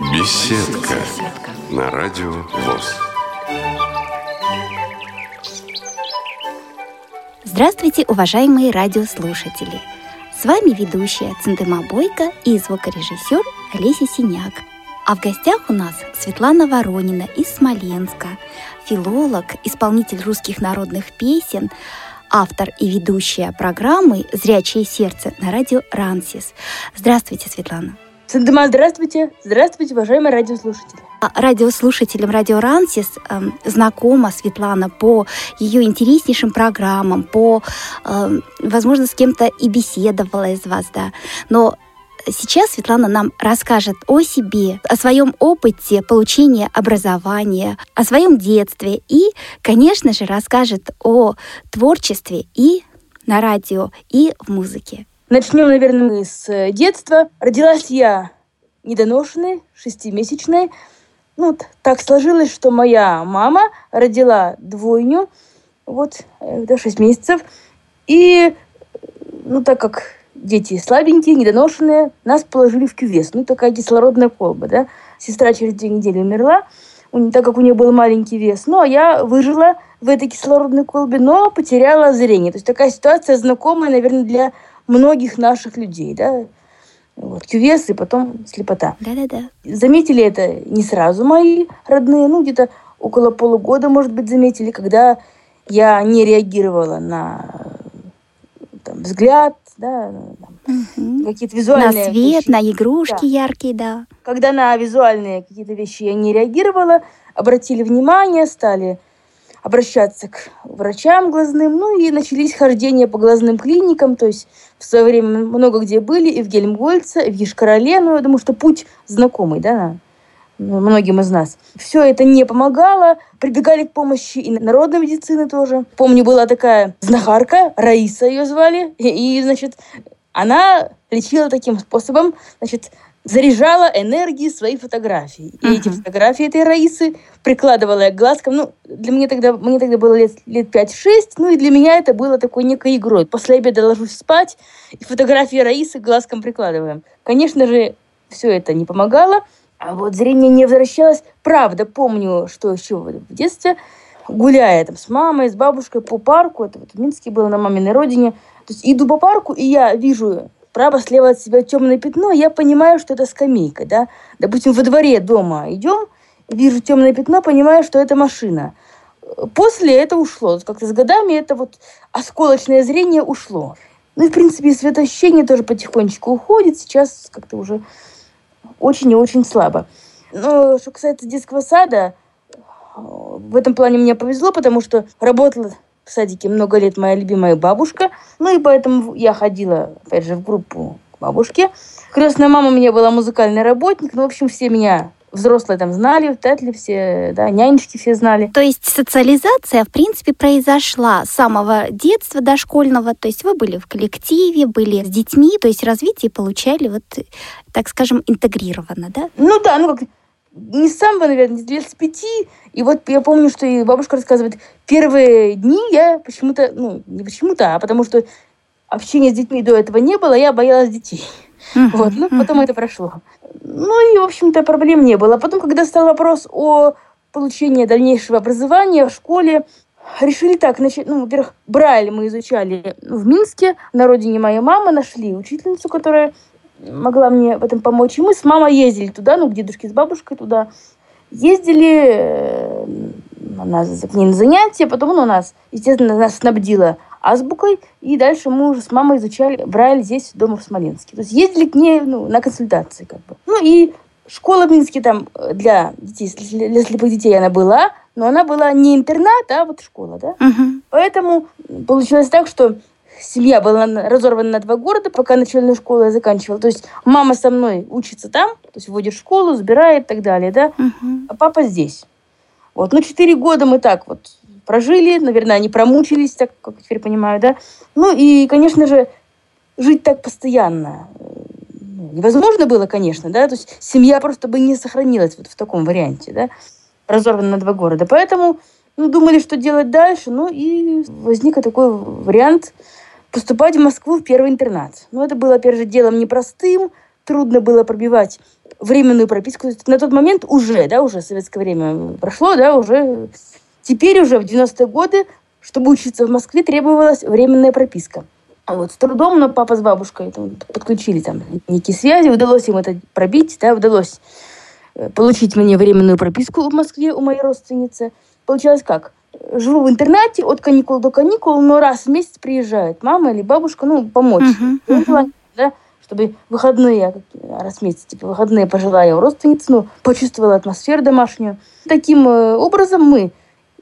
Беседка на радио ВОЗ. Здравствуйте, уважаемые радиослушатели! С вами ведущая Центыма Бойко и звукорежиссер Олеся Синяк. А в гостях у нас Светлана Воронина из Смоленска, филолог, исполнитель русских народных песен, автор и ведущая программы «Зрячее сердце» на радио «Рансис». Здравствуйте, Светлана. Сандема, здравствуйте. Здравствуйте, уважаемые радиослушатели. А Радиослушателям Радио Рансис э, знакома Светлана по ее интереснейшим программам, по, э, возможно, с кем-то и беседовала из вас, да. Но сейчас Светлана нам расскажет о себе, о своем опыте получения образования, о своем детстве и, конечно же, расскажет о творчестве и на радио, и в музыке. Начнем, наверное, мы с э, детства. Родилась я недоношенной, шестимесячной. Ну, так сложилось, что моя мама родила двойню, вот, э, до шесть месяцев. И, ну, так как дети слабенькие, недоношенные, нас положили в кювес. Ну, такая кислородная колба, да. Сестра через две недели умерла, так как у нее был маленький вес. Ну, а я выжила в этой кислородной колбе, но потеряла зрение. То есть такая ситуация знакомая, наверное, для многих наших людей, да, вот, кювес и потом слепота. Да-да-да. Заметили это не сразу мои родные, ну, где-то около полугода, может быть, заметили, когда я не реагировала на там, взгляд, да, Мгм. какие-то визуальные На свет, вещи. на игрушки Да. яркие, да. Когда на визуальные какие-то вещи я не реагировала, обратили внимание, стали обращаться к врачам глазным, ну и начались хождения по глазным клиникам, то есть в свое время много где были, и в Гельмгольце, и в Ешкарале, ну я думаю, что путь знакомый, да, многим из нас. Все это не помогало, прибегали к помощи и народной медицины тоже. Помню, была такая знахарка, Раиса ее звали, и, и значит, она лечила таким способом, значит, заряжала энергией свои фотографии. И эти фотографии этой Раисы прикладывала я к глазкам. Ну, для меня тогда, мне тогда было лет, лет 5-6, ну и для меня это было такой некой игрой. После обеда ложусь спать, и фотографии Раисы к глазкам прикладываем. Конечно же, все это не помогало, а вот зрение не возвращалось. Правда, помню, что еще в детстве, гуляя там с мамой, с бабушкой по парку, это вот в Минске было на маминой родине, то есть иду по парку, и я вижу право-слева от себя темное пятно, я понимаю, что это скамейка, да. Допустим, во дворе дома идем, вижу темное пятно, понимаю, что это машина. После это ушло. Как-то с годами это вот осколочное зрение ушло. Ну и, в принципе, светоощущение тоже потихонечку уходит. Сейчас как-то уже очень и очень слабо. Но что касается детского сада, в этом плане мне повезло, потому что работала в садике много лет моя любимая бабушка. Ну и поэтому я ходила, опять же, в группу к бабушке. Крестная мама у меня была музыкальный работник. Ну, в общем, все меня взрослые там знали, вряд ли все, да, нянечки все знали. То есть социализация, в принципе, произошла с самого детства дошкольного, то есть вы были в коллективе, были с детьми, то есть развитие получали, вот, так скажем, интегрированно, да? Ну да, ну как не с самого, наверное, с пяти. И вот я помню, что и бабушка рассказывает, первые дни я почему-то, ну, не почему-то, а потому что общения с детьми до этого не было, я боялась детей. Вот, ну, потом это прошло. Ну, и, в общем-то, проблем не было. Потом, когда стал вопрос о получении дальнейшего образования в школе, решили так, значит, ну, во-первых, Брайль мы изучали в Минске, на родине моей мамы, нашли учительницу, которая могла мне в этом помочь. И мы с мамой ездили туда, ну, к дедушке с бабушкой туда. Ездили э, на, к ней на занятия, потом она нас, естественно, нас снабдила азбукой, и дальше мы уже с мамой изучали Брайль здесь, дома в Смоленске. То есть ездили к ней ну, на консультации, как бы. Ну и школа в Минске там э, для детей, для слепых детей она была, но она была не интернат, а вот школа, да. Мгм. Поэтому получилось так, что семья была на- разорвана на два города, пока начальную школу я заканчивала. То есть мама со мной учится там, то есть вводит в школу, забирает и так далее, да, Мгм. а папа здесь. Вот, ну, четыре года мы так вот прожили, наверное, они промучились, так как теперь понимаю, да. Ну, и, конечно же, жить так постоянно ну, невозможно было, конечно, да, то есть семья просто бы не сохранилась вот в таком варианте, да, разорвана на два города. Поэтому, ну, думали, что делать дальше, ну, и возник такой вариант поступать в Москву в первый интернат. Ну, это было, опять же, делом непростым, трудно было пробивать временную прописку. На тот момент уже, да, уже советское время прошло, да, уже теперь уже в 90-е годы, чтобы учиться в Москве, требовалась временная прописка. А вот с трудом, но папа с бабушкой там, подключили там некие связи, удалось им это пробить, да, удалось э, получить мне временную прописку в Москве у моей родственницы. Получалось как? Живу в интернате от каникул до каникул, но раз в месяц приезжает мама или бабушка, ну, помочь. Uh-huh, uh-huh. Да, чтобы выходные, раз в месяц, типа выходные пожила я у родственницы, ну, почувствовала атмосферу домашнюю. Таким э, образом мы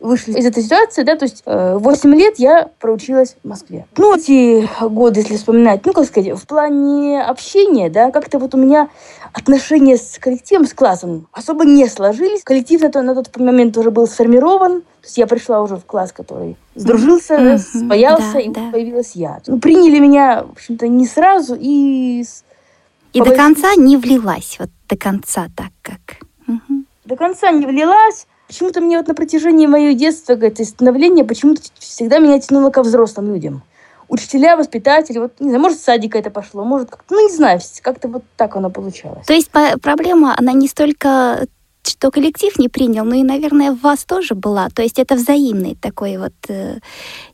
вышли из этой ситуации, да, то есть э, 8 лет я проучилась в Москве. Ну, эти годы, если вспоминать, ну, как сказать, в плане общения, да, как-то вот у меня отношения с коллективом, с классом особо не сложились. Коллектив на, то, на тот момент уже был сформирован, то есть я пришла уже в класс, который сдружился, mm-hmm. спаялся, да, и да. появилась я. Ну, приняли меня, в общем-то, не сразу, и... И до конца не влилась, вот до конца так как... Угу. До конца не влилась, Почему-то мне вот на протяжении моего детства, это становление, почему-то всегда меня тянуло ко взрослым людям. Учителя, воспитатели, вот, не знаю, может, с садика это пошло, может, как-то, ну, не знаю, как-то вот так оно получалось. То есть проблема, она не столько что коллектив не принял, но и, наверное, в вас тоже была. То есть это взаимное такое вот э,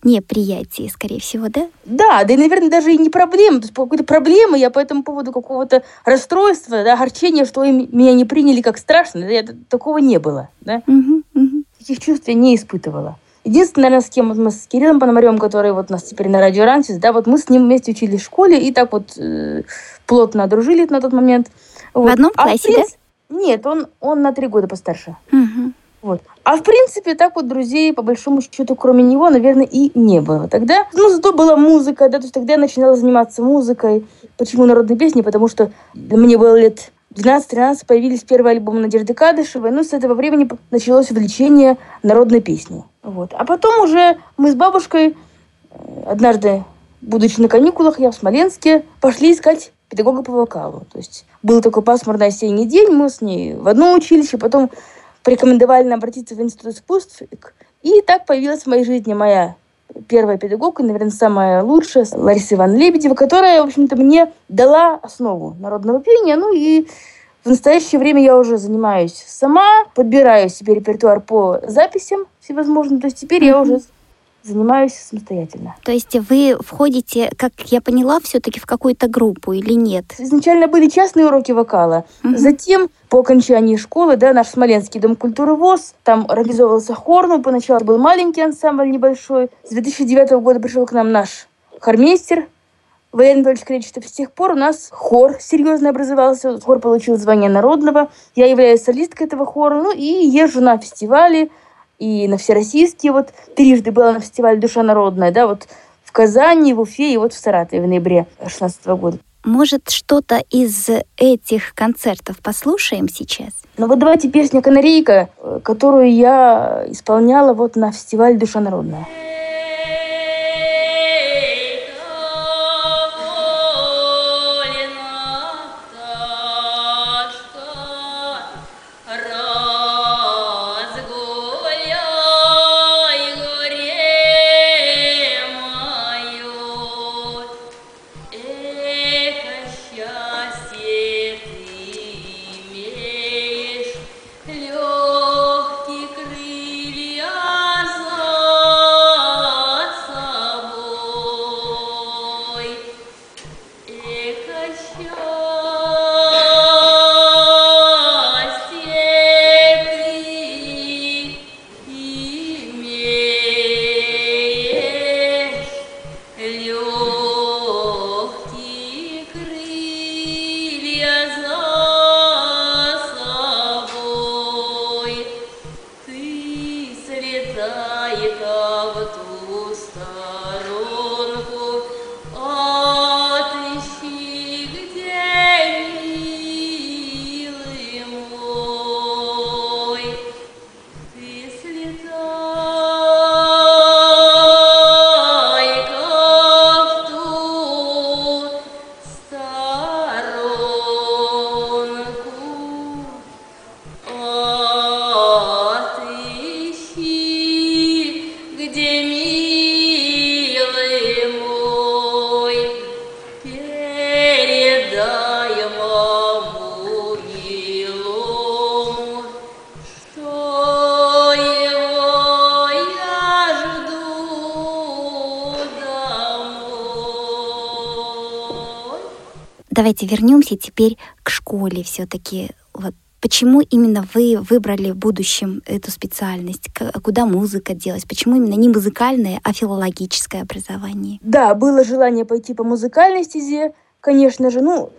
неприятие, скорее всего, да? Да, да и, наверное, даже и не проблема. То есть какой-то проблемы я по этому поводу какого-то расстройства, да, огорчения, что меня не приняли как страшно, да, я, такого не было. Да? Угу, угу. Таких чувств я не испытывала. Единственное, наверное, с кем вот мы с Кириллом Пономарем, который вот у нас теперь на радио Рансис, да, вот мы с ним вместе учились в школе и так вот э, плотно дружили на тот момент. Вот. В одном а классе, а, да? Нет, он, он на три года постарше. Угу. Вот. А в принципе, так вот друзей, по большому счету, кроме него, наверное, и не было. Тогда, ну, зато была музыка, да, то есть тогда я начинала заниматься музыкой. Почему народные песни? Потому что мне было лет 12-13, появились первые альбомы Надежды Кадышевой. Ну, с этого времени началось увлечение народной песней. Вот. А потом уже мы с бабушкой э, однажды, будучи на каникулах, я в Смоленске, пошли искать педагога по вокалу. То есть был такой пасмурный осенний день, мы с ней в одно училище, потом порекомендовали нам обратиться в Институт искусств. И так появилась в моей жизни моя первая педагогка, наверное, самая лучшая, Лариса Ивановна Лебедева, которая, в общем-то, мне дала основу народного пения. Ну и в настоящее время я уже занимаюсь сама, подбираю себе репертуар по записям всевозможным. То есть теперь я уже занимаюсь самостоятельно. То есть вы входите, как я поняла, все-таки в какую-то группу или нет? Изначально были частные уроки вокала. Угу. Затем, по окончании школы, да, наш Смоленский дом культуры ВОЗ, там организовывался хор, ну, поначалу был маленький ансамбль небольшой. С 2009 года пришел к нам наш хормейстер, Валерий Анатольевич Кречетов. С тех пор у нас хор серьезно образовался. Хор получил звание народного. Я являюсь солисткой этого хора. Ну и езжу на фестивали, и на всероссийские, вот трижды была на фестивале «Душа народная», да, вот в Казани, в Уфе и вот в Саратове в ноябре 2016 года. Может, что-то из этих концертов послушаем сейчас? Ну вот давайте песню «Канарейка», э, которую я исполняла вот на фестивале «Душа народная». Давайте вернемся теперь к школе все-таки. Вот Почему именно вы выбрали в будущем эту специальность? Куда музыка делась? Почему именно не музыкальное, а филологическое образование? Да, было желание пойти по музыкальной стезе, конечно же. Ну,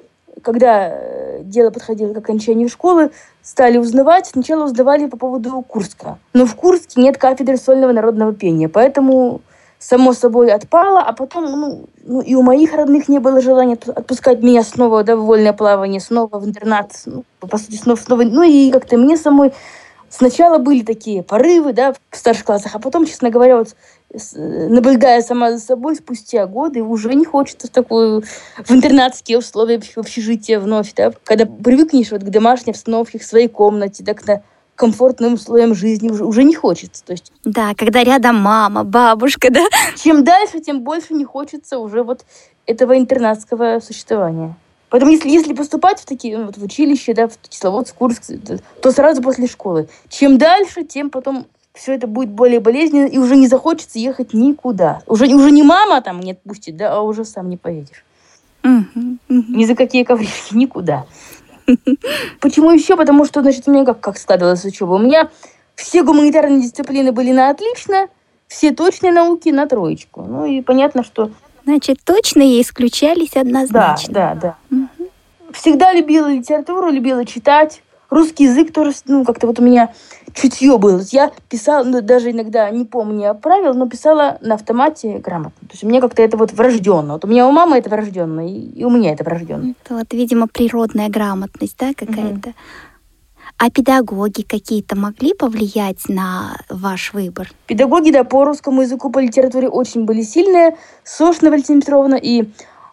когда э, дело подходило к окончанию школы, стали узнавать. Сначала узнавали по поводу Курска. Но в Курске нет кафедры сольного народного пения, поэтому само собой отпало, а потом, ну, ну, и у моих родных не было желания отпускать меня снова да, в вольное плавание, снова в интернат, ну, по сути, снова, снова, ну, и как-то мне самой сначала были такие порывы, да, в старших классах, а потом, честно говоря, вот наблюдая сама за собой спустя годы, уже не хочется в такую, в интернатские условия, в общежитие вновь, да, когда привыкнешь вот к домашней обстановке, к своей комнате, да, к комфортным условиям жизни уже, уже не хочется. То есть, да, когда рядом мама, бабушка, да. Чем дальше, тем больше не хочется уже вот этого интернатского существования. Поэтому если, если поступать в такие, вот в училище, да, в Кисловодск, Курск, то сразу после школы. Чем дальше, тем потом все это будет более болезненно, и уже не захочется ехать никуда. Уже, уже не мама там не отпустит, да, а уже сам не поедешь. Угу, угу. Ни за какие ковришки, никуда. Почему еще? Потому что, значит, у меня как, как складывалась учеба? У меня все гуманитарные дисциплины были на отлично, все точные науки на троечку. Ну и понятно, что... Значит, точные исключались однозначно. Да, да, да. Угу. Всегда любила литературу, любила читать. Русский язык тоже, ну, как-то вот у меня чутье было. Я писала, ну, даже иногда, не помню правил, но писала на автомате грамотно. То есть у меня как-то это вот врожденно. Вот у меня у мамы это врожденно, и, и у меня это врожденно. Это вот, видимо, природная грамотность, да, какая-то. Угу. А педагоги какие-то могли повлиять на ваш выбор? Педагоги, да, по русскому языку, по литературе очень были сильные. Сошна Валентина Петровна и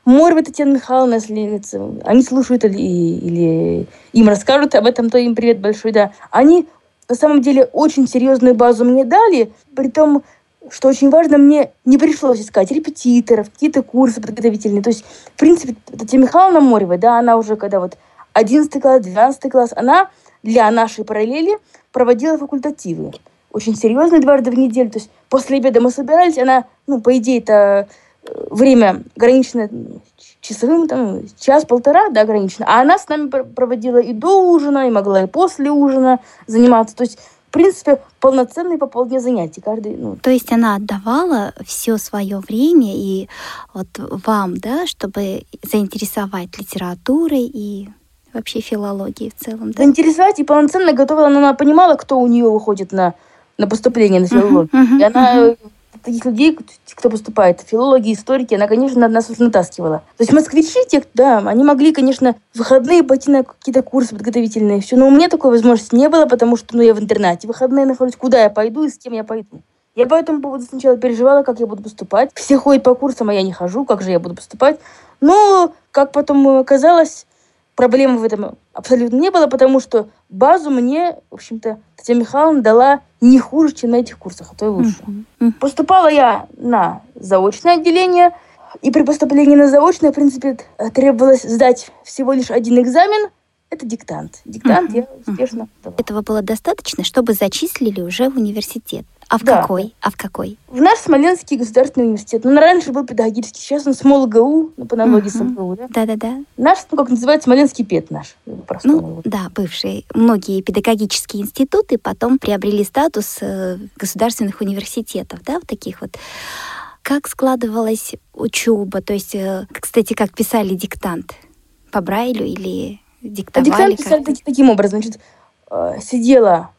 Морва Татьяна Михайловна, если они слушают или, или им расскажут об этом, то им привет большой, да. Они на самом деле очень серьезную базу мне дали, при том, что очень важно, мне не пришлось искать репетиторов, какие-то курсы подготовительные. То есть, в принципе, Татьяна Михайловна Морева, да, она уже когда вот 11 класс, 12 класс, она для нашей параллели проводила факультативы. Очень серьезные дважды в неделю. То есть после обеда мы собирались, она, ну, по идее, это время ограничено часовым, там, час-полтора, да, ограничено. А она с нами проводила и до ужина, и могла и после ужина заниматься. То есть, в принципе, полноценные по полдня занятий каждый. Ну. То есть она отдавала все свое время и вот вам, да, чтобы заинтересовать литературой и вообще филологией в целом, да? Заинтересовать и полноценно готовила, но она понимала, кто у нее выходит на, на поступление на филологию. Uh-huh, uh-huh, и она uh-huh таких людей, кто поступает, филологи, историки, она, конечно, нас уже натаскивала. То есть москвичи, те, да, они могли, конечно, в выходные пойти на какие-то курсы подготовительные, все, но у меня такой возможности не было, потому что, ну, я в интернате, в выходные нахожусь, куда я пойду и с кем я пойду. Я по этому поводу сначала переживала, как я буду поступать. Все ходят по курсам, а я не хожу, как же я буду поступать. Но, как потом оказалось, проблемы в этом абсолютно не было, потому что базу мне, в общем-то, Татьяна Михайловна дала не хуже, чем на этих курсах, а то и лучше. Uh-huh. Поступала я на заочное отделение, и при поступлении на заочное, в принципе, требовалось сдать всего лишь один экзамен, это диктант. Диктант uh-huh. я успешно uh-huh. Этого было достаточно, чтобы зачислили уже в университет. А в да. какой? А в какой? В наш Смоленский государственный университет. Ну, раньше был педагогический, сейчас он СмолГУ, ну, по аналогии uh-huh. с МГУ, да? Да-да-да. Наш, ну, как называется, Смоленский ПЕТ наш. Ну, да, бывший. Многие педагогические институты потом приобрели статус э, государственных университетов, да, в таких вот. Как складывалась учеба? То есть, э, кстати, как писали диктант? По Брайлю или диктовали? Диктант писали таки, таким образом. Значит, э, сидела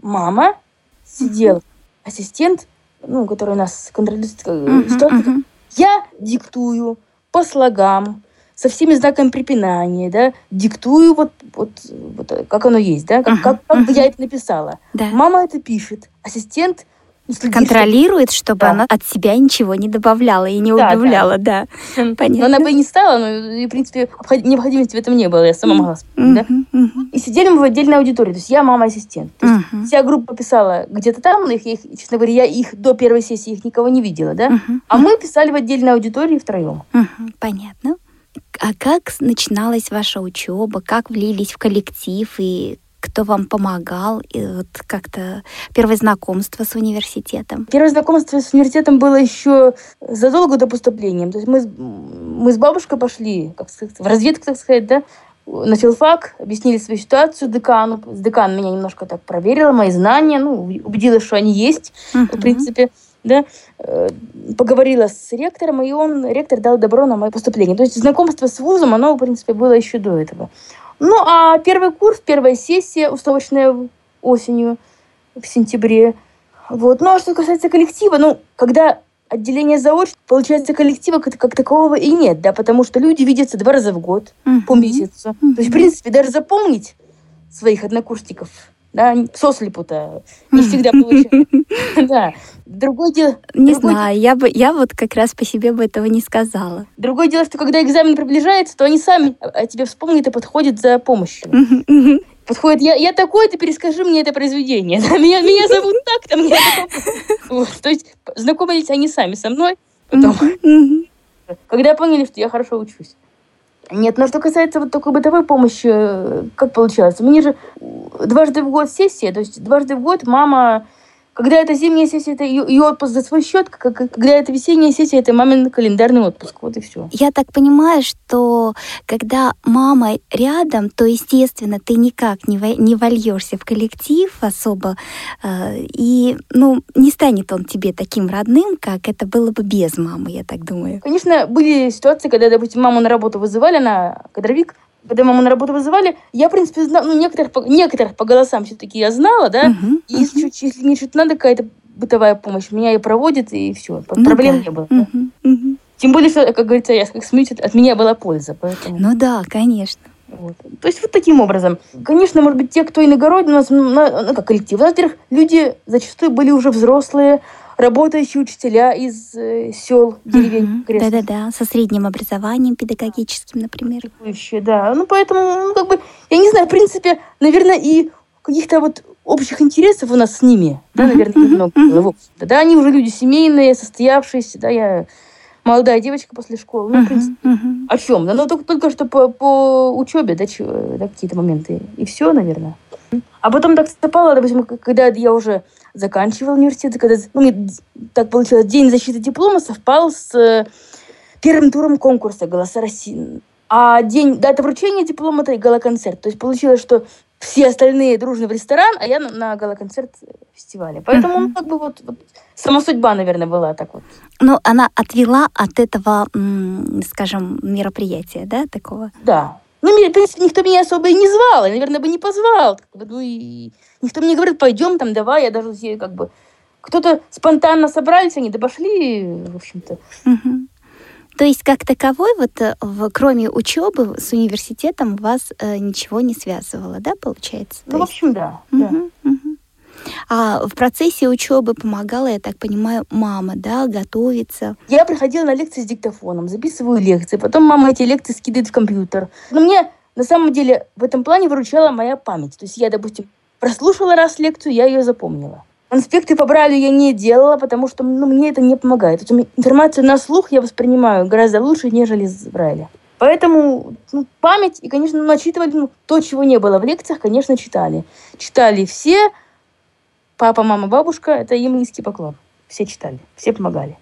мама, сидел ассистент, ну, который у нас контролирует uh-huh, uh-huh. я диктую по слогам, со всеми знаками препинания, да, диктую вот, вот, вот как оно есть, да, как, uh-huh, как, как uh-huh. бы я это написала. Да. Мама это пишет, ассистент контролирует, чтобы да. она от себя ничего не добавляла и не да, убавляла, да. да. Понятно. Но она бы и не стала, но, и, в принципе, необходимости в этом не было, я сама могла uh-huh, да. Uh-huh. И сидели мы в отдельной аудитории, то есть я мама-ассистент. То есть uh-huh. вся группа писала где-то там, но их, их, честно говоря, я их до первой сессии их никого не видела, да. Uh-huh. А мы писали в отдельной аудитории втроем. Uh-huh. Понятно. А как начиналась ваша учеба? Как влились в коллектив и кто вам помогал, и вот как-то первое знакомство с университетом? Первое знакомство с университетом было еще задолго до поступления. То есть мы, мы с бабушкой пошли, как сказать, в разведку, так сказать, да, на филфак, объяснили свою ситуацию декану. Декан меня немножко так проверила, мои знания, ну, убедилась, что они есть, uh-huh. в принципе да, э, поговорила с ректором, и он, ректор дал добро на мое поступление. То есть знакомство с вузом, оно, в принципе, было еще до этого. Ну, а первый курс, первая сессия установочная осенью, в сентябре. Вот. Ну, а что касается коллектива, ну, когда отделение заочно, получается, коллектива как, как такового и нет, да, потому что люди видятся два раза в год, uh-huh. по месяцу. Uh-huh. То есть, в принципе, даже запомнить своих однокурсников да, сослепу-то не всегда получается. Да. Другое дело... Не знаю, я бы, я вот как раз по себе бы этого не сказала. Другое дело, что когда экзамен приближается, то они сами о тебе вспомнят и подходят за помощью. Подходит, я, я такой, ты перескажи мне это произведение. Меня, меня зовут так-то, мне. Вот. То есть знакомились они сами со мной. Потом, когда поняли, что я хорошо учусь. Нет, но что касается вот такой бытовой помощи, э, как получалось? У меня же дважды в год сессия, то есть дважды в год мама когда это зимняя сессия, это ее, отпуск за свой счет, когда это весенняя сессия, это мамин календарный отпуск. Вот и все. Я так понимаю, что когда мама рядом, то, естественно, ты никак не, не вольешься в коллектив особо, э, и, ну, не станет он тебе таким родным, как это было бы без мамы, я так думаю. Конечно, были ситуации, когда, допустим, маму на работу вызывали, она кадровик, когда маму на работу вызывали, я, в принципе, знала, ну, некоторых, по, некоторых по голосам все-таки я знала, да, uh-huh, и если, uh-huh. если мне что-то надо, какая-то бытовая помощь, меня и проводит, и все, ну, проблем да. не было. Uh-huh, да. uh-huh. Тем более, что, как говорится, я как смеюсь, от меня была польза. Поэтому... Ну да, конечно. Вот. То есть вот таким образом. Конечно, может быть, те, кто иногородний, у нас, ну, ну как коллектив, во-первых, люди зачастую были уже взрослые, работающие учителя из э, сел, деревень. Угу. Да-да-да, со средним образованием педагогическим, например. Да. Ну, поэтому, ну, как бы, я не знаю, в принципе, наверное, и каких-то вот общих интересов у нас с ними, да, наверное, много было. Да, да, они уже люди семейные, состоявшиеся, да, я молодая девочка после школы. Ну, в принципе, о чем? Да, ну, только, только что по, по учебе, да, да, какие-то моменты. И все, наверное. А потом так совпало, допустим, когда я уже заканчивала университет, когда ну, мне так получилось, день защиты диплома совпал с э, первым туром конкурса «Голоса России». А день дата вручения диплома – это гала-концерт. То есть получилось, что все остальные дружно в ресторан, а я на, на гала-концерт фестиваля. Поэтому, uh-huh. как бы вот, вот сама судьба, наверное, была так вот. Ну, она отвела от этого, скажем, мероприятия, да, такого? Да. Ну, в принципе, никто меня особо и не звал, и, наверное, бы не позвал. Ну, и никто мне не говорит, пойдем там, давай, я даже как бы... Кто-то спонтанно собрались, они да пошли, в общем-то. Угу. То есть, как таковой, вот э, в, кроме учебы с университетом вас э, ничего не связывало, да, получается? Ну, То в общем, да. Угу, да. Угу. А в процессе учебы помогала, я так понимаю, мама, да, готовиться? Я приходила на лекции с диктофоном, записываю лекции, потом мама эти лекции скидывает в компьютер. Но мне на самом деле в этом плане выручала моя память. То есть я, допустим, прослушала раз лекцию, я ее запомнила. Конспекты по Брайлю я не делала, потому что ну, мне это не помогает. Есть информацию на слух я воспринимаю гораздо лучше, нежели с Брайля. Поэтому ну, память, и, конечно, начитывали ну, то, чего не было в лекциях, конечно, читали. Читали все, папа, мама, бабушка, это им низкий поклон. Все читали, все помогали.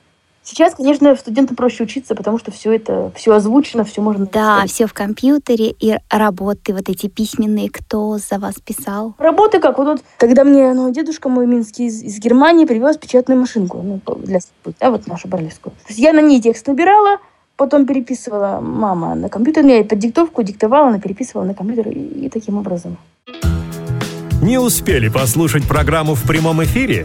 Сейчас, конечно, студентам проще учиться, потому что все это, все озвучено, все можно... Да, все в компьютере, и работы вот эти письменные, кто за вас писал? Работы как? Вот, вот когда мне ну, дедушка мой минский из, из Германии привез печатную машинку, ну, для да, вот нашу барлевскую. То есть я на ней текст набирала, потом переписывала мама на компьютер, я под диктовку диктовала, она переписывала на компьютер, и, и таким образом. Не успели послушать программу в прямом эфире?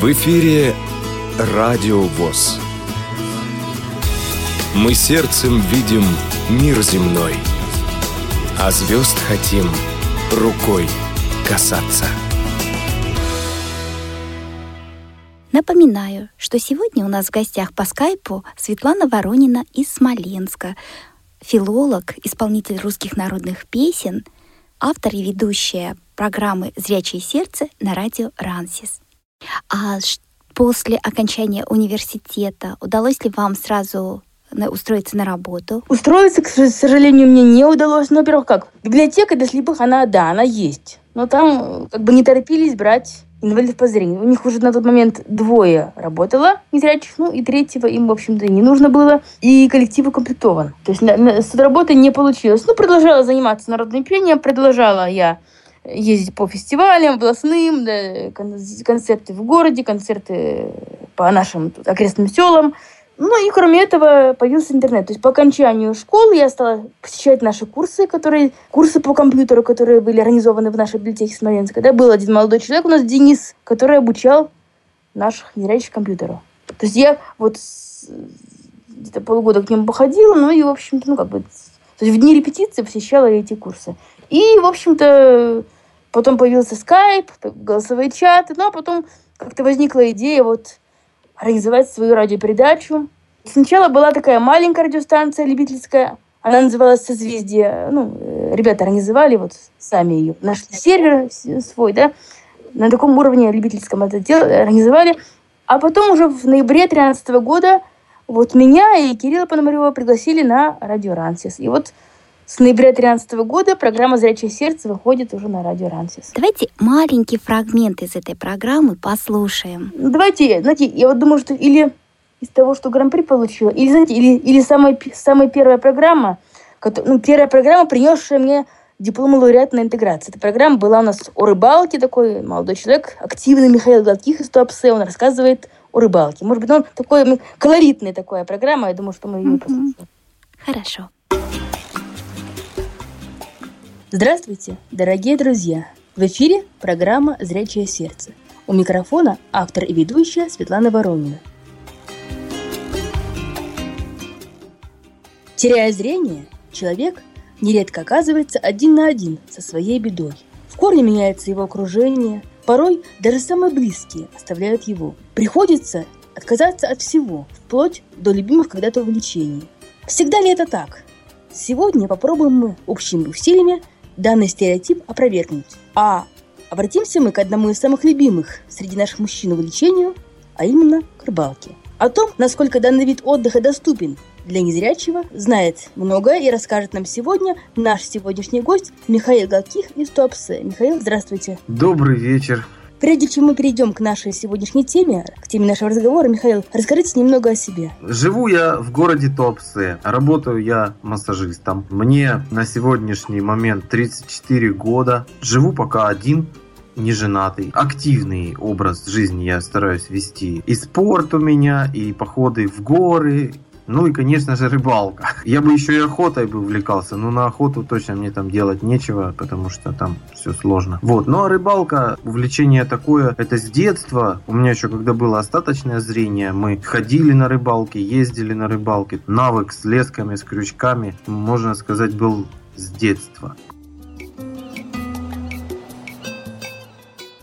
В эфире Радио ВОЗ. Мы сердцем видим мир земной, А звезд хотим рукой касаться. Напоминаю, что сегодня у нас в гостях по скайпу Светлана Воронина из Смоленска, филолог, исполнитель русских народных песен, автор и ведущая программы «Зрячее сердце» на радио «Рансис». А после окончания университета удалось ли вам сразу устроиться на работу? Устроиться, к сожалению, мне не удалось. Ну, во-первых, как? Библиотека для слепых, она, да, она есть. Но там как бы не торопились брать инвалидов по зрению. У них уже на тот момент двое работало незрячих, ну и третьего им, в общем-то, не нужно было. И коллектив укомплектован. То есть на, на, с работы не получилось. Ну, продолжала заниматься народным пением, продолжала я ездить по фестивалям, областным, да, концерты в городе, концерты по нашим окрестным селам. Ну и кроме этого появился интернет. То есть по окончанию школы я стала посещать наши курсы, которые, курсы по компьютеру, которые были организованы в нашей библиотеке Смоленска. Да, был один молодой человек у нас, Денис, который обучал наших незрячих компьютеру. То есть я вот где-то полгода к нему походила, ну и, в общем-то, ну как бы... То есть в дни репетиции посещала эти курсы. И, в общем-то, потом появился скайп, голосовые чаты, ну а потом как-то возникла идея вот организовать свою радиопередачу. Сначала была такая маленькая радиостанция любительская, она называлась «Созвездие». Ну, э, ребята организовали, вот сами ее. Нашли сервер свой, да, на таком уровне любительском это дело, организовали. А потом уже в ноябре 2013 года вот меня и Кирилла Пономарева пригласили на радио «Рансис». И вот с ноября 2013 года программа «Зрячее сердце» выходит уже на радио «Рансис». Давайте маленький фрагмент из этой программы послушаем. Давайте, знаете, я вот думаю, что или из того, что Гран-при получила, или, знаете, или, или самая, самая первая программа, которая, ну, первая программа, принесшая мне диплом лауреата на интеграции. Эта программа была у нас о рыбалке, такой молодой человек, активный Михаил Гладких из Туапсе, он рассказывает о рыбалке. Может быть, он такой колоритная такая программа, я думаю, что мы ее послушаем. Хорошо. Здравствуйте, дорогие друзья! В эфире программа «Зрячее сердце». У микрофона автор и ведущая Светлана Воронина. Теряя зрение, человек нередко оказывается один на один со своей бедой. В корне меняется его окружение, порой даже самые близкие оставляют его. Приходится отказаться от всего, вплоть до любимых когда-то увлечений. Всегда ли это так? Сегодня попробуем мы общими усилиями данный стереотип опровергнуть. А обратимся мы к одному из самых любимых среди наших мужчин увлечению, а именно к рыбалке. О том, насколько данный вид отдыха доступен для незрячего, знает многое и расскажет нам сегодня наш сегодняшний гость Михаил Галких из Туапсе. Михаил, здравствуйте. Добрый вечер. Прежде чем мы перейдем к нашей сегодняшней теме, к теме нашего разговора, Михаил, расскажите немного о себе. Живу я в городе Туапсе. Работаю я массажистом. Мне на сегодняшний момент 34 года. Живу пока один, не женатый. Активный образ жизни я стараюсь вести. И спорт у меня, и походы в горы, ну и, конечно же, рыбалка. Я бы еще и охотой бы увлекался, но на охоту точно мне там делать нечего, потому что там все сложно. Вот, ну а рыбалка, увлечение такое, это с детства. У меня еще когда было остаточное зрение, мы ходили на рыбалки, ездили на рыбалки. Навык с лесками, с крючками, можно сказать, был с детства.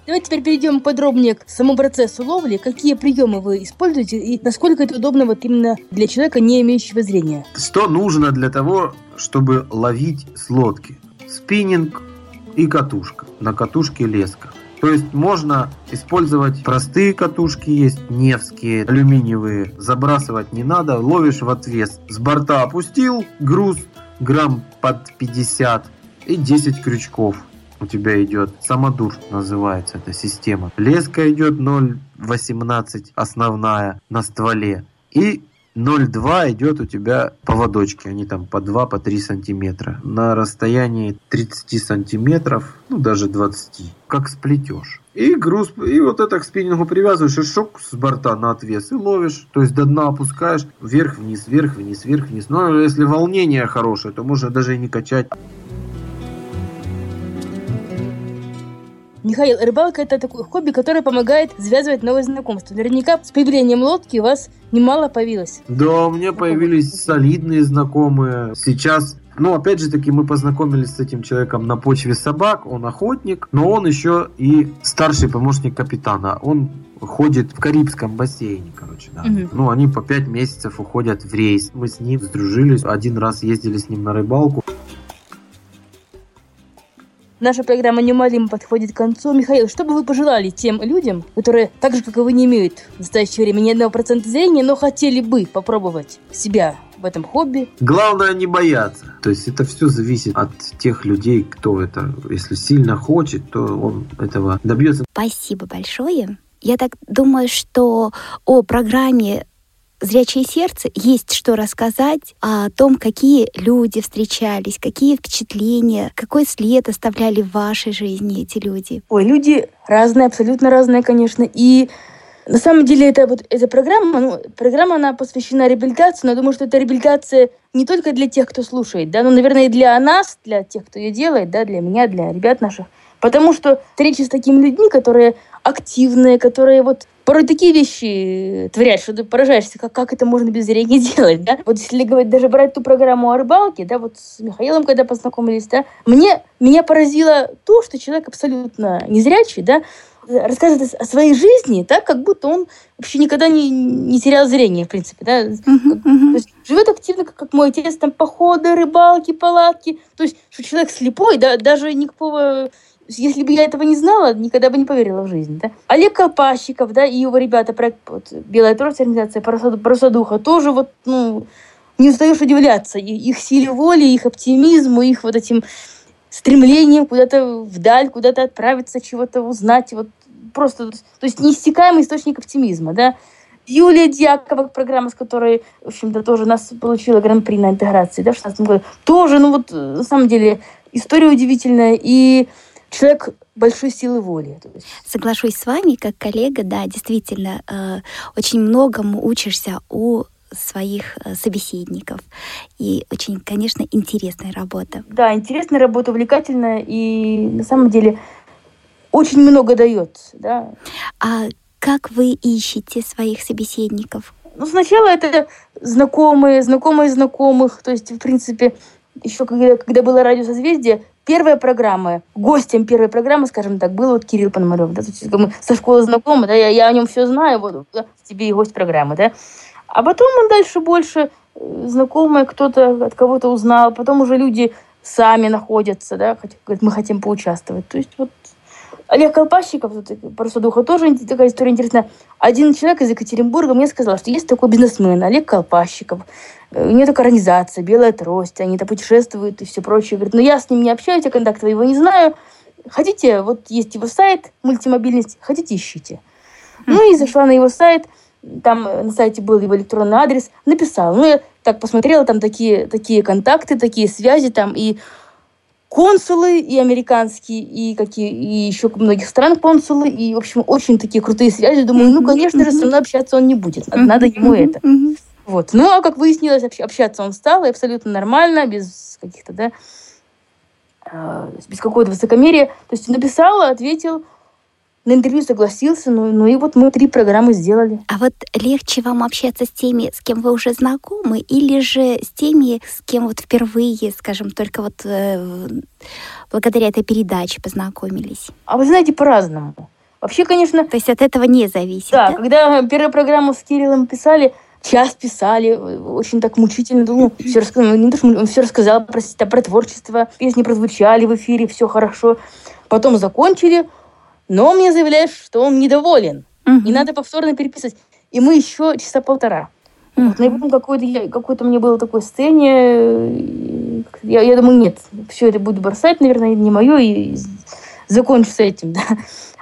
Давайте теперь перейдем подробнее к самому процессу ловли. Какие приемы вы используете и насколько это удобно вот именно для человека, не имеющего зрения? Что нужно для того, чтобы ловить с лодки? Спиннинг и катушка. На катушке леска. То есть можно использовать простые катушки, есть невские, алюминиевые. Забрасывать не надо, ловишь в отвес. С борта опустил, груз грамм под 50 и 10 крючков у тебя идет самодур называется эта система. Леска идет 0,18 основная на стволе. И 0,2 идет у тебя поводочки, они там по 2, по 3 сантиметра. На расстоянии 30 сантиметров, ну даже 20, как сплетешь. И груз, и вот это к спиннингу привязываешь, и шок с борта на отвес, и ловишь. То есть до дна опускаешь, вверх-вниз, вверх-вниз, вверх-вниз. Но если волнение хорошее, то можно даже и не качать. Михаил, рыбалка это такое хобби, которое помогает связывать новые знакомства. Наверняка с появлением лодки у вас немало появилось. Да, у меня появились солидные знакомые. Сейчас ну, опять же таки, мы познакомились с этим человеком на почве собак. Он охотник, но он еще и старший помощник капитана. Он ходит в Карибском бассейне, короче, да. Мгм. Ну, они по пять месяцев уходят в рейс. Мы с ним сдружились. Один раз ездили с ним на рыбалку. Наша программа неумолимо подходит к концу. Михаил, что бы вы пожелали тем людям, которые, так же, как и вы, не имеют в настоящее время ни одного процента зрения, но хотели бы попробовать себя в этом хобби? Главное не бояться. То есть это все зависит от тех людей, кто это, если сильно хочет, то он этого добьется. Спасибо большое. Я так думаю, что о программе «Зрячее сердце» есть что рассказать о том, какие люди встречались, какие впечатления, какой след оставляли в вашей жизни эти люди. Ой, люди разные, абсолютно разные, конечно. И на самом деле это вот эта программа, ну, программа, она посвящена реабилитации, но я думаю, что это реабилитация не только для тех, кто слушает, да, но, наверное, и для нас, для тех, кто ее делает, да, для меня, для ребят наших. Потому что встречи с такими людьми, которые активные, которые вот порой такие вещи творят, что ты поражаешься, как, как это можно без зрения делать, да? Вот если говорить, даже брать ту программу о рыбалке, да, вот с Михаилом, когда познакомились, да, мне, меня поразило то, что человек абсолютно незрячий, да, рассказывает о своей жизни так, как будто он вообще никогда не, не терял зрение, в принципе, да. Мгм, мгм. То есть живет активно, как, как мой отец, там походы, рыбалки, палатки. То есть, что человек слепой, да, даже никакого... Если бы я этого не знала, никогда бы не поверила в жизнь, да. Олег Колпащиков, да, и его ребята, проект вот, «Белая трость», организация «Парусоду- «Парусодуха», тоже вот, ну, не устаешь удивляться и- их силе воли, их оптимизму, их вот этим стремлением куда-то вдаль, куда-то отправиться, чего-то узнать, вот просто, то есть неиссякаемый источник оптимизма, да. Юлия Дьякова, программа, с которой, в общем-то, тоже нас получила гран-при на интеграции, да, в 16 году, тоже, ну вот, на самом деле, история удивительная, и человек большой силы воли. Соглашусь с вами, как коллега, да, действительно, э, очень многому учишься у своих э, собеседников. И очень, конечно, интересная работа. Да, интересная работа, увлекательная и на самом деле очень много дает. Да. А как вы ищете своих собеседников? Ну, сначала это знакомые, знакомые знакомых. То есть, в принципе, еще когда, когда было радио «Созвездие», первая программа, гостем первой программы, скажем так, был вот Кирилл Пономарев. Да, то есть, мы со школы знакомы, да, я, я о нем все знаю, вот да, тебе и гость программы, да. А потом он дальше больше э, знакомые, кто-то от кого-то узнал, потом уже люди сами находятся, да, говорят, мы хотим поучаствовать. То есть вот Олег Колпащиков, просто духа тоже такая история интересная. Один человек из Екатеринбурга мне сказал, что есть такой бизнесмен, Олег Колпащиков. Э, У него такая организация, Белая трость, они там путешествуют и все прочее. Говорит, ну я с ним не общаюсь, я контакта его не знаю. Хотите, вот есть его сайт, мультимобильность, хотите, ищите. Ну и зашла на его сайт, там на сайте был его электронный адрес, написала. Ну, я так посмотрела, там такие, такие контакты, такие связи там, и консулы, и американские, и какие, и еще многих стран консулы, и, в общем, очень такие крутые связи. Думаю, ну, конечно же, со мной общаться он не будет, надо, надо ему это. Вот. Ну, а как выяснилось, общ- общаться он стал, и абсолютно нормально, без каких-то, да, э, без какого-то высокомерия. То есть написал, ответил, на интервью согласился, ну, ну и вот мы три программы сделали. А вот легче вам общаться с теми, с кем вы уже знакомы, или же с теми, с кем вот впервые, скажем, только вот э, благодаря этой передаче познакомились? А вы знаете, по-разному. Вообще, конечно, То есть от этого не зависит, да, да? когда первую программу с Кириллом писали, час писали, очень так мучительно, думаю, все рассказал, не то, что он все рассказал про, про творчество, песни прозвучали в эфире, все хорошо. Потом закончили, но он мне заявляет, что он недоволен. Мгм. И надо повторно переписывать. И мы еще часа полтора. Вот, ну и потом какое-то, я- какое-то мне было такое состояние, и я, я думаю, нет, все это буду бросать, наверное, не мое, и закончу с этим, да.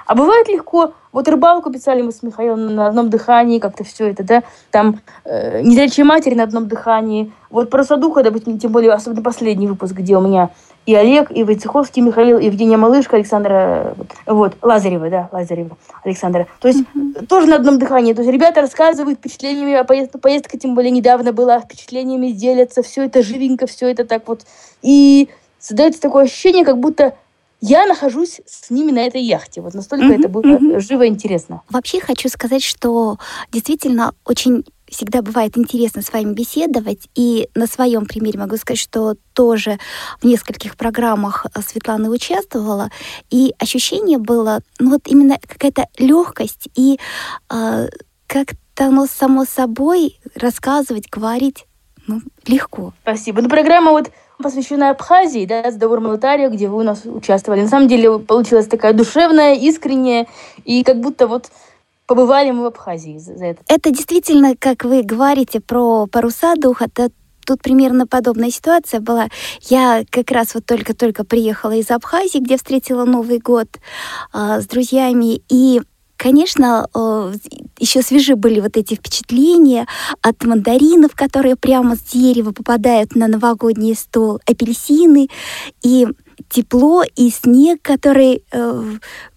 А бывает легко. Вот рыбалку писали мы с Михаилом на одном дыхании, как-то все это, да. Там э, незрячие матери на одном дыхании. Вот про садуха, допустим, тем более, особенно последний выпуск, где у меня и Олег, и Войцеховский Михаил, и Евгения Малышка, Александра, вот, Лазарева, да, Лазарева, Александра. То есть тоже на одном дыхании. То есть ребята рассказывают впечатлениями, а поездка, поездка тем более недавно была, впечатлениями делятся, все это живенько, все это так вот. И создается такое ощущение, как будто я нахожусь с ними на этой яхте. Вот настолько Мгм, это было мгм. живо и интересно. Вообще хочу сказать, что действительно очень всегда бывает интересно с вами беседовать. И на своем примере могу сказать, что тоже в нескольких программах э, Светланы участвовала. И ощущение было, ну вот именно какая-то легкость и э, как-то оно само собой рассказывать, говорить ну, легко. Спасибо. Ну, программа вот посвящена Абхазии, да, с Дауром Лотарио, где вы у нас участвовали. На самом деле получилась такая душевная, искренняя, и как будто вот побывали мы в Абхазии за, за это. Это действительно, как вы говорите про паруса духа, то тут примерно подобная ситуация была. Я как раз вот только-только приехала из Абхазии, где встретила Новый год а, с друзьями, и Конечно, еще свежи были вот эти впечатления от мандаринов, которые прямо с дерева попадают на новогодний стол, апельсины и тепло и снег, который э,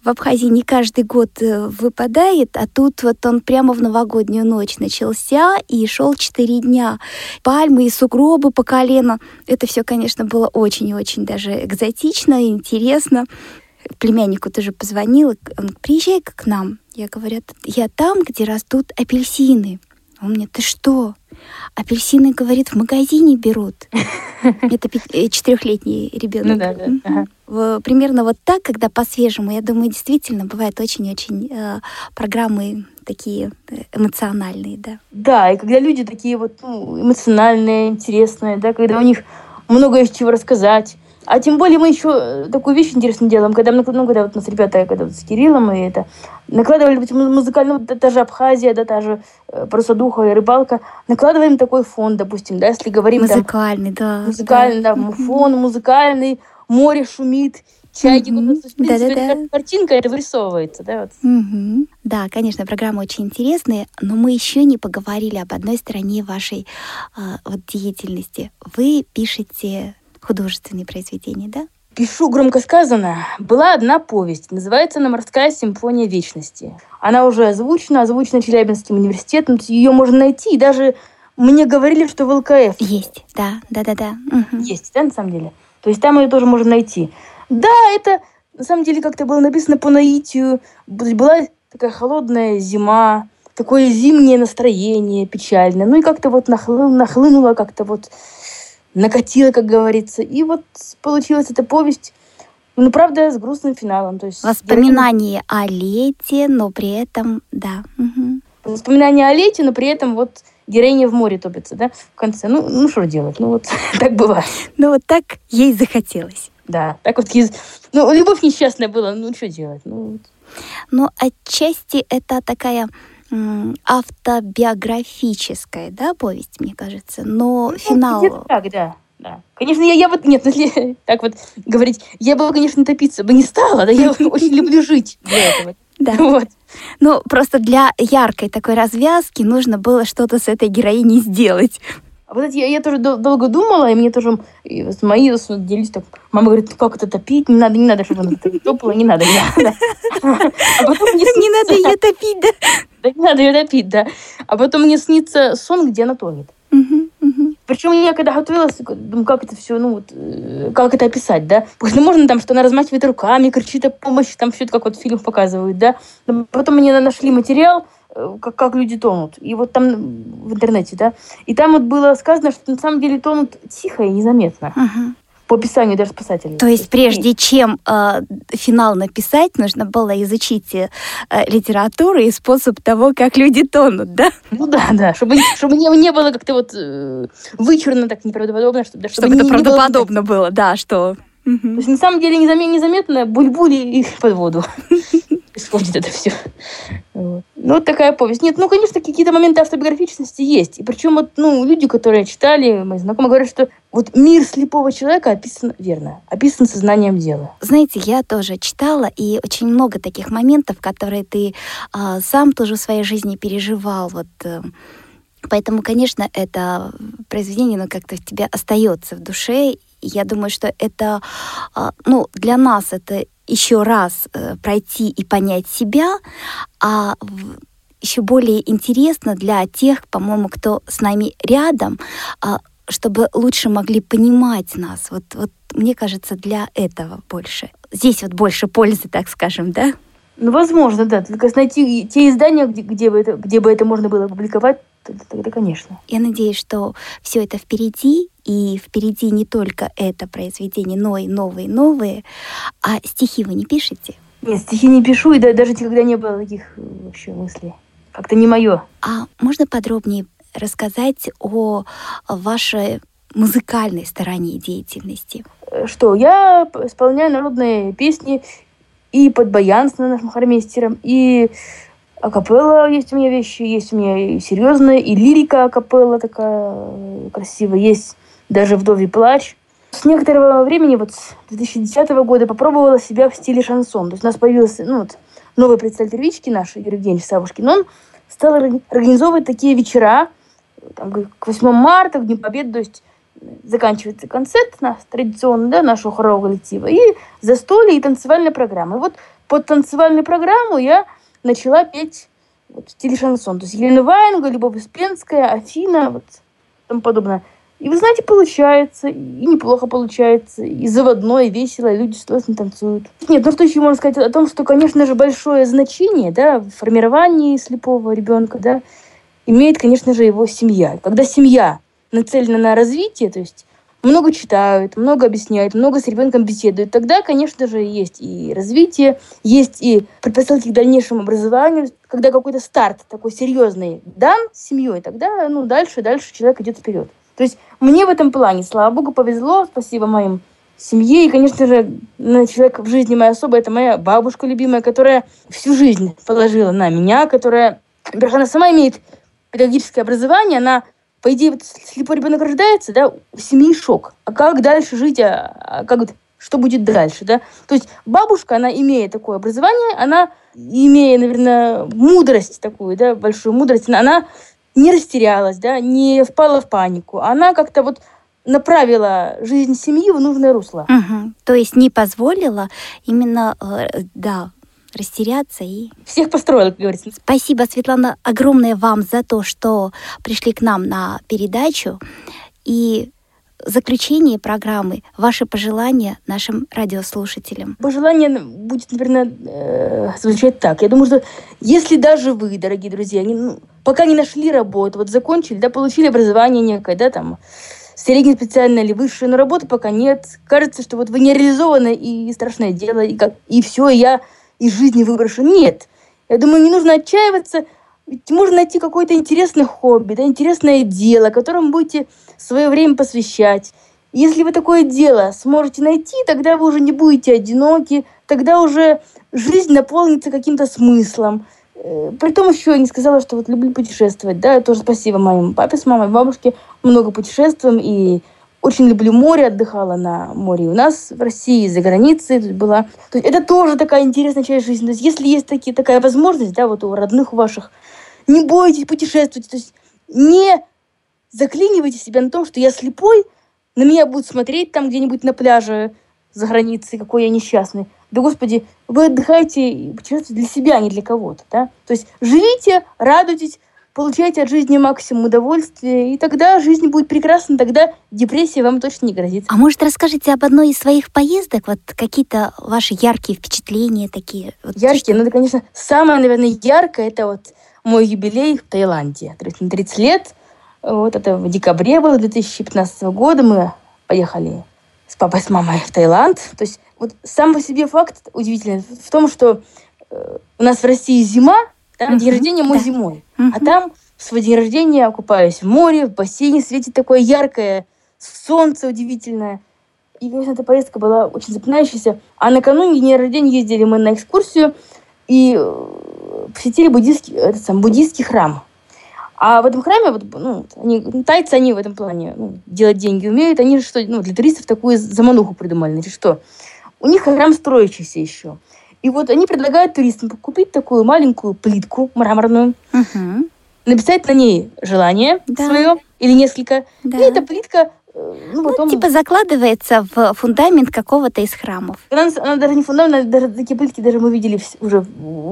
в Абхазии не каждый год э, выпадает, а тут вот он прямо в новогоднюю ночь начался и шел четыре дня. Пальмы и сугробы по колено. Это все, конечно, было очень и очень даже экзотично и интересно. Племяннику тоже позвонила, он приезжай к нам. Я говорю, я там, где растут апельсины. Он мне, ты что? Апельсины, говорит, в магазине берут. Это четырехлетний ребенок. Ну да, да. Ага. Примерно вот так, когда по-свежему, я думаю, действительно бывают очень-очень э, программы такие эмоциональные, да. Да, и когда люди такие вот ну, эмоциональные, интересные, да, когда у них много из чего рассказать. А тем более мы еще такую вещь интересную делаем, когда, ну, когда вот у нас ребята, когда вот с Кириллом и это, накладывали музыкальную, ну, та же Абхазия, да, та же э, просто духа и рыбалка, накладываем такой фон, допустим, да, если говорим Музыкальный, там, да. Музыкальный, да, да фон музыкальный, море шумит, чайки, mm-hmm. ну, в принципе, да, да, да. картинка это вырисовывается, да, вот. Mm-hmm. Да, конечно, программа очень интересная, но мы еще не поговорили об одной стороне вашей э, вот деятельности. Вы пишете художественные произведения, да? Пишу громко сказано. Была одна повесть. Называется она «Морская симфония вечности». Она уже озвучена, озвучена Челябинским университетом. Ее можно найти. И даже мне говорили, что в ЛКФ. Есть, да, да, да, да. Угу. Есть, да, на самом деле. То есть там ее тоже можно найти. Да, это на самом деле как-то было написано по наитию. Была такая холодная зима, такое зимнее настроение печальное. Ну и как-то вот нахлы, нахлынуло как-то вот накатила, как говорится. И вот получилась эта повесть, ну, правда, с грустным финалом. То есть Воспоминания о лете, но при этом, да. Угу. Воспоминания о лете, но при этом вот героиня в море топится, да, в конце. Ну, ну что делать? Ну, вот так бывает. Ну, вот так ей захотелось. Да, так вот, ну, любовь несчастная была, ну, что делать? Ну, ну отчасти это такая автобиографическая, да, повесть, мне кажется, но ну, финал... Так, да. Да. Конечно, я, я вот, нет, если так вот говорить, я бы, конечно, топиться бы не стала, да, я очень люблю жить для этого. Да. Вот. Ну, просто для яркой такой развязки нужно было что-то с этой героиней сделать. А вот я, я тоже дол- долго думала, и мне тоже и с мои делись так. Мама говорит, как это топить? Не надо, не надо, чтобы она топала, не надо, не надо. А потом мне Не надо ее топить, да? Да не надо ее топить, да. А потом мне снится сон, где она тонет. Причем я когда готовилась, думаю, как это все, ну вот, как это описать, да? Потому что можно там, что она размахивает руками, кричит о помощи, там все это как вот в фильмах показывают, да? Но потом мне нашли материал, как, как люди тонут. И вот там в интернете, да, и там вот было сказано, что на самом деле тонут тихо и незаметно. Ага. По описанию даже спасателей. То есть прежде чем э, финал написать, нужно было изучить э, литературу и способ того, как люди тонут, да? Ну да, да, чтобы, чтобы не, не было как-то вот э, вычурно так неправдоподобно, чтобы, чтобы, чтобы не, это правдоподобно было, было, да, что... Угу. То есть на самом деле незаметно, незаметно буль-були и под воду происходит это все. Ну, вот такая повесть. Нет, ну, конечно, какие-то моменты автобиографичности есть. И причем вот, ну, люди, которые читали, мои знакомые, говорят, что вот мир слепого человека описан верно, описан сознанием дела. Знаете, я тоже читала, и очень много таких моментов, которые ты а, сам тоже в своей жизни переживал. Вот э, Поэтому, конечно, это произведение, ну, как-то в тебе остается в душе. Я думаю, что это, ну, для нас это еще раз э, пройти и понять себя, а еще более интересно для тех, по-моему, кто с нами рядом, а, чтобы лучше могли понимать нас. Вот, вот мне кажется, для этого больше. здесь вот больше пользы, так скажем, да? Ну, возможно, да. Только найти те издания, где, где, бы, это, где бы это можно было публиковать, тогда, конечно. Я надеюсь, что все это впереди, и впереди не только это произведение, но и новые, новые. А стихи вы не пишете? Нет, стихи не пишу, и даже никогда не было таких э, вообще мыслей. Как-то не мое. А можно подробнее рассказать о вашей музыкальной стороне деятельности? Э, что, я исполняю народные песни и под баян с нашим хормейстером, и акапелла есть у меня вещи, есть у меня и серьезная, и лирика акапелла такая э, красивая, есть даже «Вдовий плач». С некоторого времени, вот с 2010 года, попробовала себя в стиле шансон. То есть у нас появился ну, вот, новый представитель Вички наш, Евгеньевич Савушкин. Он стал организовывать такие вечера там, к 8 марта, к Дню Победы, то есть заканчивается концерт наш, традиционный, да, нашего хорового коллектива, и застолье и танцевальная программа. И вот под танцевальную программу я начала петь вот, в стиле шансон. То есть Елена Ваенга, Любовь Успенская, Афина, вот тому подобное. И вы знаете, получается, и неплохо получается, и заводное, и весело, и люди с танцуют. Нет, ну что еще можно сказать о том, что, конечно же, большое значение, да, в формировании слепого ребенка, да, имеет, конечно же, его семья. Когда семья нацелена на развитие, то есть много читают, много объясняют, много с ребенком беседуют, тогда, конечно же, есть и развитие, есть и предпосылки к дальнейшему образованию. Когда какой-то старт такой серьезный дан с семьей, тогда ну, дальше, дальше человек идет вперед. То есть мне в этом плане, слава богу, повезло, спасибо моим семье. И, конечно же, человек в жизни моя особая, это моя бабушка любимая, которая всю жизнь положила на меня, которая, во-первых, она сама имеет педагогическое образование, она по идее, вот слепой ребенок рождается, да, у семьи шок. А как дальше жить, а, а как, что будет дальше, да? То есть бабушка, она, имея такое образование, она, имея, наверное, мудрость такую, да, большую мудрость, она не растерялась, да, не впала в панику. Она как-то вот направила жизнь семьи в нужное русло. Угу. То есть не позволила именно, э, да, растеряться и... Всех построил, как говорится. Спасибо, Светлана, огромное вам за то, что пришли к нам на передачу. И заключение программы, ваши пожелания нашим радиослушателям? Пожелание будет, наверное, э, звучать так. Я думаю, что если даже вы, дорогие друзья, не, ну, пока не нашли работу, вот закончили, да, получили образование некое, да, там, среднее специальное или высшее, но работы пока нет. Кажется, что вот вы не реализованы и страшное дело, и, как, и все, и я из жизни выброшу. Нет. Я думаю, не нужно отчаиваться. Ведь можно найти какое-то интересное хобби, да, интересное дело, которому будете свое время посвящать. Если вы такое дело сможете найти, тогда вы уже не будете одиноки, тогда уже жизнь наполнится каким-то смыслом. Э, при том еще я не сказала, что вот люблю путешествовать, да, тоже спасибо моим папе с мамой, бабушке, много путешествуем, и очень люблю море, отдыхала на море у нас в России, за границей тут была. То есть это тоже такая интересная часть жизни. То есть если есть такие, такая возможность, да, вот у родных ваших, не бойтесь, путешествуйте. То есть не заклинивайте себя на том, что я слепой, на меня будут смотреть там где-нибудь на пляже за границей, какой я несчастный. Да, Господи, вы отдыхаете и путешествуете для себя, а не для кого-то, да? То есть живите, радуйтесь, получайте от жизни максимум удовольствия, и тогда жизнь будет прекрасна, тогда депрессия вам точно не грозит. А может, расскажите об одной из своих поездок? Вот какие-то ваши яркие впечатления такие? Вот яркие? Ну, это, конечно, самое, наверное, яркое, это вот мой юбилей в Таиланде. То есть на 30 лет. Вот это в декабре было 2015 года. Мы поехали с папой, с мамой в Таиланд. То есть вот сам по себе факт удивительный в том, что э, у нас в России зима, да, uh-huh. день рождения мой да. зимой. Uh-huh. А там в свой день рождения купаюсь в море, в бассейне, светит такое яркое солнце удивительное. И, конечно, эта поездка была очень запоминающаяся. А накануне дня рождения ездили мы на экскурсию и э, посетили буддийский, этот сам, буддийский храм. А в этом храме, вот, ну, они, тайцы, они в этом плане ну, делать деньги умеют. Они же что, ну, для туристов такую замануху придумали. Значит, что? У них храм строящийся еще. И вот они предлагают туристам купить такую маленькую плитку мраморную, угу. написать на ней желание да. свое или несколько. Да. И эта плитка э, ну, потом... ну, типа закладывается в фундамент какого-то из храмов. Она, она даже не фундамент, она, даже такие плитки даже мы видели в, уже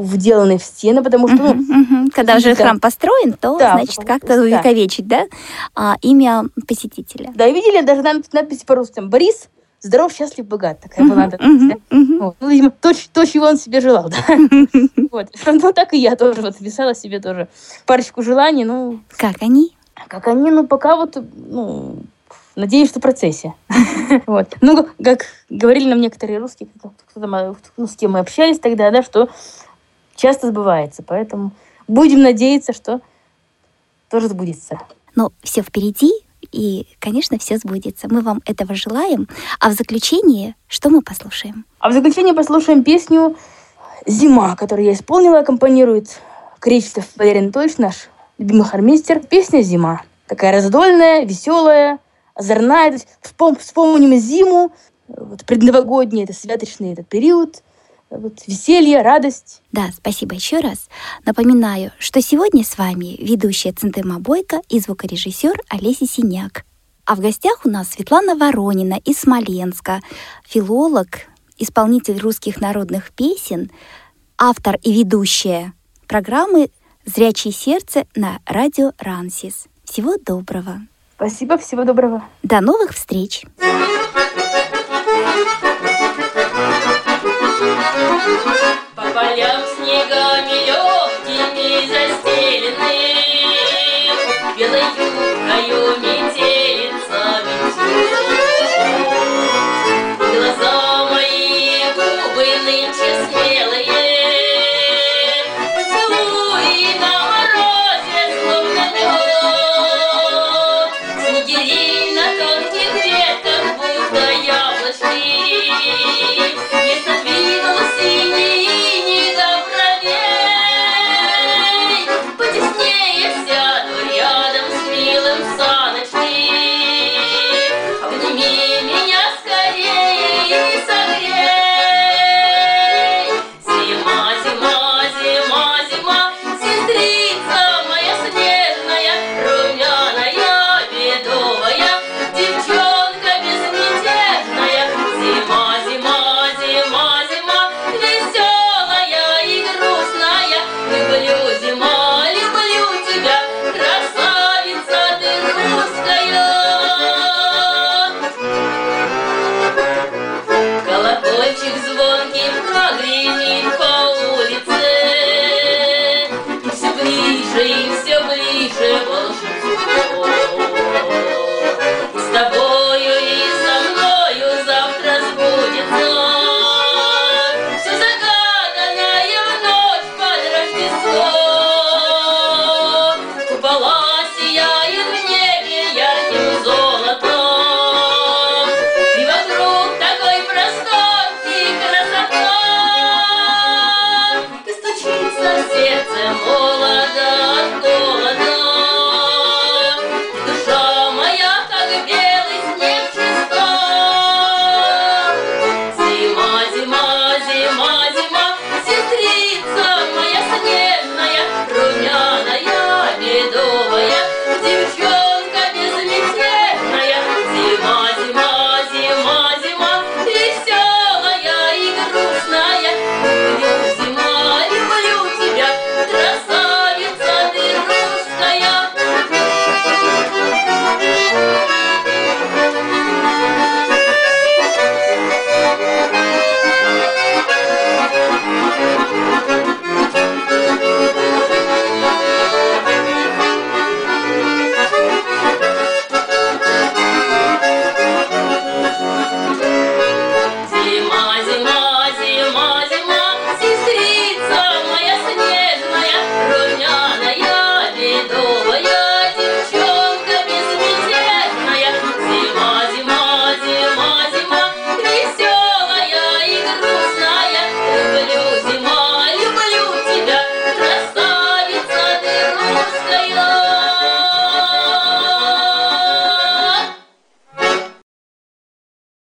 вделанные в стены, потому что... Uh-huh, ну, uh-huh. Когда уже храм построен, то, да, значит, как-то да. увековечить, да, а, имя посетителя. Да, и видели даже надпись, надпись по-русски, Борис здоров, счастлив, богат. Такая была надпись, да? Вот. Ну, видимо, то, то, чего он себе желал, да. Вот. Ну, так и я тоже вот писала себе тоже парочку желаний, ну... Как они? Как они, ну, пока вот, ну, Надеюсь, что в процессе. вот. Ну, как говорили нам некоторые русские, кто, кто там, ну, с кем мы общались тогда, да, что часто сбывается. Поэтому будем надеяться, что тоже сбудется. Но все впереди, и, конечно, все сбудется. Мы вам этого желаем. А в заключение что мы послушаем? А в заключение послушаем песню «Зима», которую я исполнила, аккомпанирует Кречетов Валерий Анатольевич, наш любимый хормейстер. Песня «Зима». Такая раздольная, веселая, озорная. Вспом, вспомним зиму, вот, предновогодний, это святочный этот период, вот, веселье, радость. Да, спасибо еще раз. Напоминаю, что сегодня с вами ведущая Центема Бойко и звукорежиссер Олеся Синяк. А в гостях у нас Светлана Воронина из Смоленска, филолог, исполнитель русских народных песен, автор и ведущая программы «Зрячее сердце» на радио «Рансис». Всего доброго! Спасибо, всего доброго. До новых встреч. белою метелицами. Глаза мои губы нынче свет.